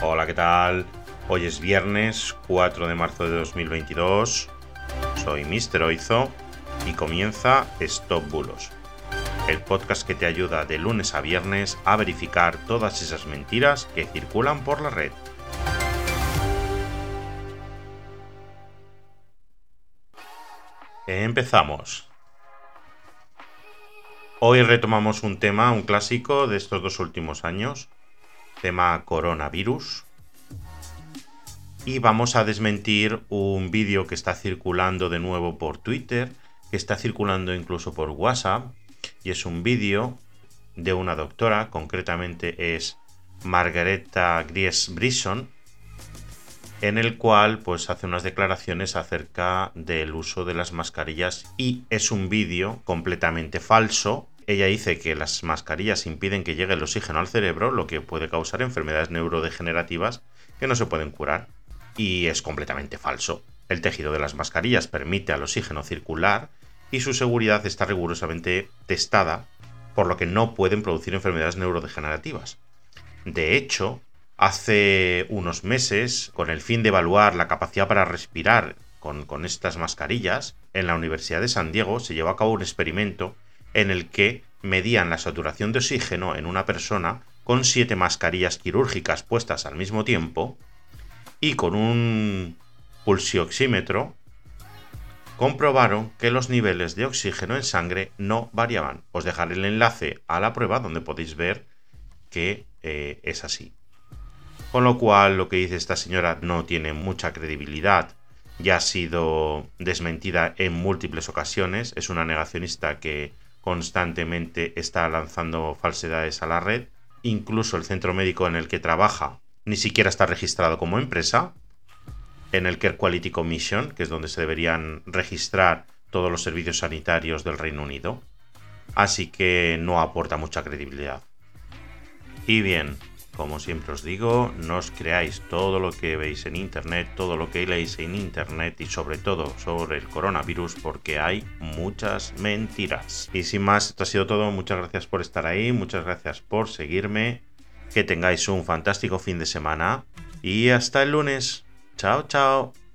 Hola, ¿qué tal? Hoy es viernes 4 de marzo de 2022. Soy Mr. Oizo y comienza Stop Bulos, el podcast que te ayuda de lunes a viernes a verificar todas esas mentiras que circulan por la red. Empezamos. Hoy retomamos un tema, un clásico de estos dos últimos años, tema coronavirus. Y vamos a desmentir un vídeo que está circulando de nuevo por Twitter, que está circulando incluso por WhatsApp, y es un vídeo de una doctora, concretamente es Margareta Gries Brisson, en el cual pues hace unas declaraciones acerca del uso de las mascarillas y es un vídeo completamente falso. Ella dice que las mascarillas impiden que llegue el oxígeno al cerebro, lo que puede causar enfermedades neurodegenerativas que no se pueden curar. Y es completamente falso. El tejido de las mascarillas permite al oxígeno circular y su seguridad está rigurosamente testada, por lo que no pueden producir enfermedades neurodegenerativas. De hecho, Hace unos meses, con el fin de evaluar la capacidad para respirar con, estas mascarillas, en la Universidad de San Diego se llevó a cabo un experimento en el que medían la saturación de oxígeno en una persona con siete mascarillas quirúrgicas puestas al mismo tiempo y con un pulsioxímetro comprobaron que los niveles de oxígeno en sangre no variaban. Os dejaré el enlace a la prueba donde podéis ver que eh, es así. Con lo cual lo que dice esta señora no tiene mucha credibilidad, ya ha sido desmentida en múltiples ocasiones, es una negacionista que constantemente está lanzando falsedades a la red, incluso el centro médico en el que trabaja ni siquiera está registrado como empresa, en el Care Quality Commission, que es donde se deberían registrar todos los servicios sanitarios del Reino Unido, así que no aporta mucha credibilidad. Y bien, como siempre os digo, no os creáis todo lo que veis en internet, todo lo que leéis en internet y sobre todo sobre el coronavirus porque hay muchas mentiras. Y sin más, esto ha sido todo. Muchas gracias por estar ahí, muchas gracias por seguirme. Que tengáis un fantástico fin de semana y hasta el lunes. Chao, chao.